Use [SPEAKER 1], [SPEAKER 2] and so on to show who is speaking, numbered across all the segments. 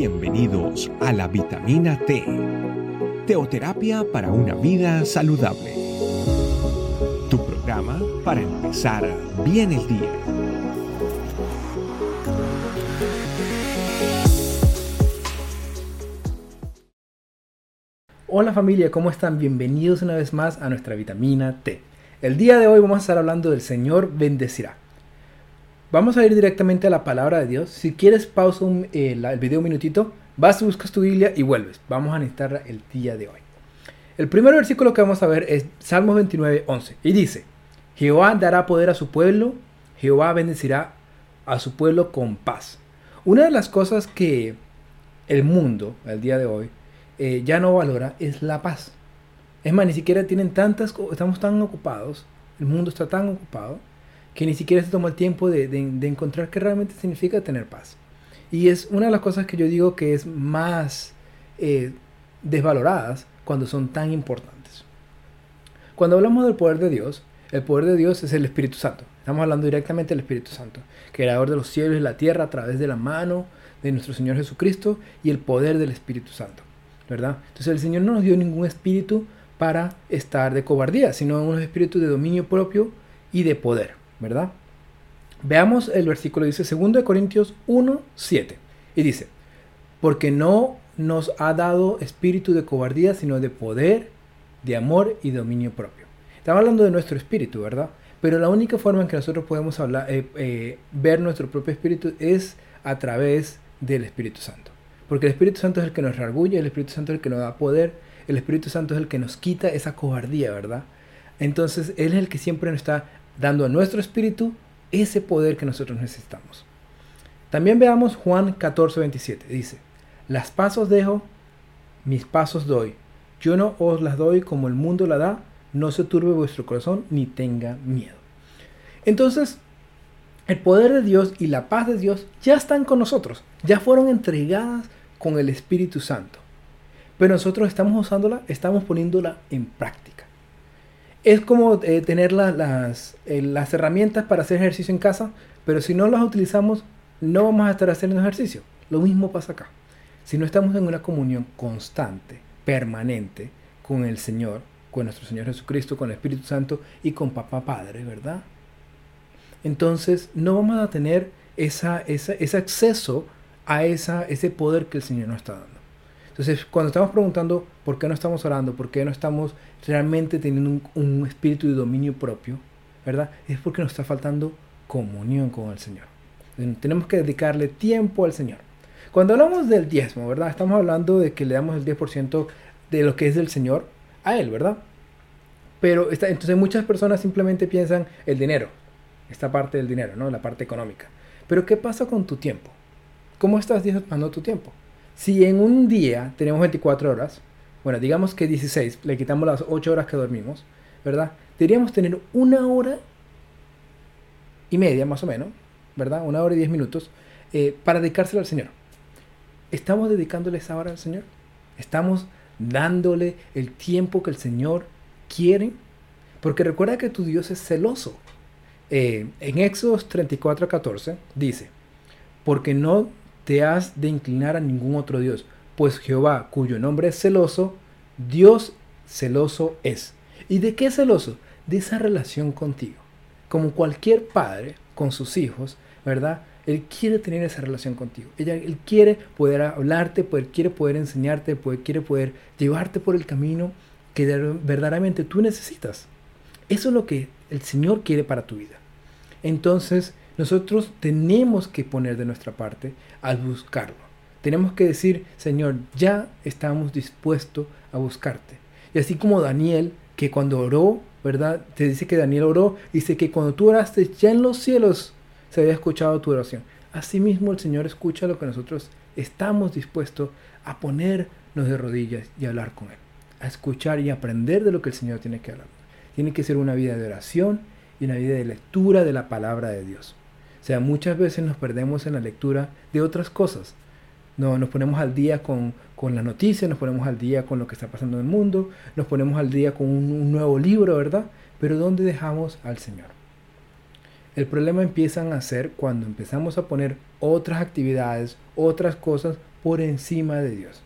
[SPEAKER 1] Bienvenidos a la vitamina T, teoterapia para una vida saludable. Tu programa para empezar bien el día.
[SPEAKER 2] Hola familia, ¿cómo están? Bienvenidos una vez más a nuestra vitamina T. El día de hoy vamos a estar hablando del Señor bendecirá. Vamos a ir directamente a la palabra de Dios. Si quieres, pausa eh, el video un minutito, vas, buscas tu Biblia y vuelves. Vamos a necesitarla el día de hoy. El primer versículo que vamos a ver es Salmos 29, 11. Y dice, Jehová dará poder a su pueblo, Jehová bendecirá a su pueblo con paz. Una de las cosas que el mundo, al día de hoy, eh, ya no valora es la paz. Es más, ni siquiera tienen tantas, estamos tan ocupados, el mundo está tan ocupado, que ni siquiera se toma el tiempo de, encontrar qué realmente significa tener paz. Y es una de las cosas que yo digo que es más eh, desvaloradas cuando son tan importantes. Cuando hablamos del poder de Dios, el poder de Dios es el Espíritu Santo. Estamos hablando directamente del Espíritu Santo, creador de los cielos y la tierra a través de la mano de nuestro Señor Jesucristo y el poder del Espíritu Santo. ¿verdad? Entonces el Señor no nos dio ningún espíritu para estar de cobardía, sino un espíritu de dominio propio y de poder. ¿Verdad? Veamos el versículo, dice 2 Corintios 1, 7. Y dice, porque no nos ha dado espíritu de cobardía, sino de poder, de amor y dominio propio. Estamos hablando de nuestro espíritu, ¿verdad? Pero la única forma en que nosotros podemos hablar, eh, eh, ver nuestro propio espíritu es a través del Espíritu Santo. Porque el Espíritu Santo es el que nos reargulle, el Espíritu Santo es el que nos da poder, el Espíritu Santo es el que nos quita esa cobardía, ¿verdad? Entonces Él es el que siempre nos está dando a nuestro espíritu ese poder que nosotros necesitamos. También veamos Juan 14, 27. Dice, las pasos dejo, mis pasos doy. Yo no os las doy como el mundo la da, no se turbe vuestro corazón ni tenga miedo. Entonces, el poder de Dios y la paz de Dios ya están con nosotros, ya fueron entregadas con el Espíritu Santo. Pero nosotros estamos usándola, estamos poniéndola en práctica. Es como eh, tener las, eh, las herramientas para hacer ejercicio en casa, pero si no las utilizamos, no vamos a estar haciendo ejercicio. Lo mismo pasa acá. Si no estamos en una comunión constante, permanente, con el Señor, con nuestro Señor Jesucristo, con el Espíritu Santo y con Papá Padre, ¿verdad? Entonces no vamos a tener esa, ese acceso a esa, ese poder que el Señor nos está dando. Entonces, cuando estamos preguntando por qué no estamos orando, por qué no estamos realmente teniendo un, espíritu de dominio propio, ¿verdad? Es porque nos está faltando comunión con el Señor. Tenemos que dedicarle tiempo al Señor. Cuando hablamos del diezmo, ¿verdad? Estamos hablando de que le damos el 10% de lo que es del Señor a Él, ¿verdad? Pero está, entonces muchas personas simplemente piensan el dinero, esta parte del dinero, ¿no? La parte económica. Pero ¿qué pasa con tu tiempo? ¿Cómo estás diezmando tu tiempo? Si en un día tenemos 24 horas, bueno, digamos que 16, le quitamos las 8 horas que dormimos, ¿verdad? Deberíamos tener una hora y media más o menos, ¿verdad? Una hora y 10 minutos eh, para dedicárselo al Señor. ¿Estamos dedicándole esa hora al Señor? ¿Estamos dándole el tiempo que el Señor quiere? Porque recuerda que tu Dios es celoso. Eh, en Éxodo 34, 14 dice, porque no te has de inclinar a ningún otro Dios, pues Jehová, cuyo nombre es celoso, Dios celoso es. ¿Y de qué celoso? De esa relación contigo. Como cualquier padre con sus hijos, ¿verdad? Él quiere tener esa relación contigo. Él quiere poder hablarte, poder, quiere poder enseñarte, poder, quiere poder llevarte por el camino que verdaderamente tú necesitas. Eso es lo que el Señor quiere para tu vida. Entonces, nosotros tenemos que poner de nuestra parte al buscarlo. Tenemos que decir, Señor, ya estamos dispuestos a buscarte. Y así como Daniel, que cuando oró, ¿verdad? Te dice que Daniel oró, dice que cuando tú oraste, ya en los cielos se había escuchado tu oración. Asimismo, el Señor escucha lo que nosotros estamos dispuestos a ponernos de rodillas y hablar con Él. A escuchar y aprender de lo que el Señor tiene que hablar. Tiene que ser una vida de oración y una vida de lectura de la palabra de Dios. O sea, muchas veces nos perdemos en la lectura de otras cosas. No, nos ponemos al día con, con las noticias, nos ponemos al día con lo que está pasando en el mundo, nos ponemos al día con un, nuevo libro, ¿verdad? Pero ¿dónde dejamos al Señor? El problema empiezan a ser cuando empezamos a poner otras actividades, otras cosas por encima de Dios.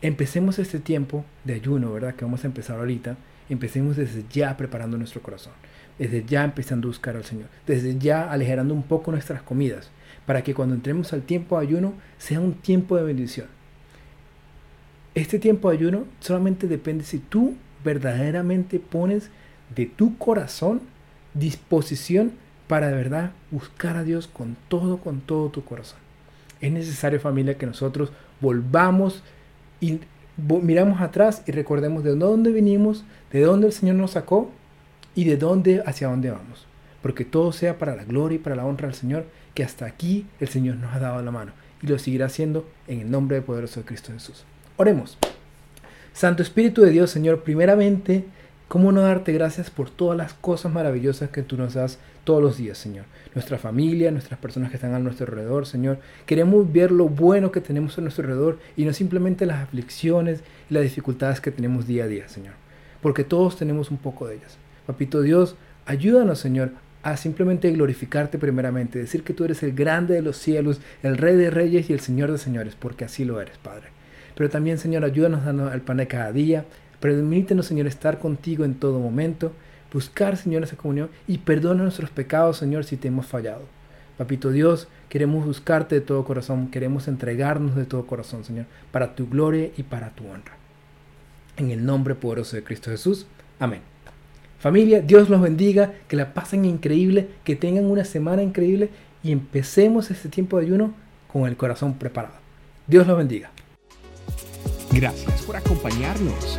[SPEAKER 2] Empecemos este tiempo de ayuno, ¿verdad? Que vamos a empezar ahorita. Empecemos desde ya preparando nuestro corazón. Desde ya empezando a buscar al Señor. Desde ya aligerando un poco nuestras comidas. Para que cuando entremos al tiempo de ayuno sea un tiempo de bendición. Este tiempo de ayuno solamente depende si tú verdaderamente pones de tu corazón disposición para de verdad buscar a Dios con todo, con todo tu corazón. Es necesario familia que nosotros volvamos y miramos atrás y recordemos de dónde vinimos, de dónde el Señor nos sacó y de dónde hacia dónde vamos. Porque todo sea para la gloria y para la honra del Señor, que hasta aquí el Señor nos ha dado la mano y lo seguirá haciendo en el nombre poderoso de Cristo Jesús. Oremos. Santo Espíritu de Dios, Señor, primeramente ¿Cómo no darte gracias por todas las cosas maravillosas que tú nos das todos los días, Señor? Nuestra familia, nuestras personas que están a nuestro alrededor, Señor. Queremos ver lo bueno que tenemos a nuestro alrededor y no simplemente las aflicciones y las dificultades que tenemos día a día, Señor. Porque todos tenemos un poco de ellas. Papito Dios, ayúdanos, Señor, a simplemente glorificarte primeramente, decir que tú eres el grande de los cielos, el rey de reyes y el señor de señores, porque así lo eres, Padre. Pero también, Señor, ayúdanos darnos el pan de cada día, Permítenos, Señor, estar contigo en todo momento, buscar, Señor, esa comunión y perdona nuestros pecados, Señor, si te hemos fallado. Papito Dios, queremos buscarte de todo corazón, queremos entregarnos de todo corazón, Señor, para tu gloria y para tu honra. En el nombre poderoso de Cristo Jesús. Amén. Familia, Dios los bendiga, que la pasen increíble, que tengan una semana increíble y empecemos este tiempo de ayuno con el corazón preparado. Dios los bendiga.
[SPEAKER 1] Gracias por acompañarnos.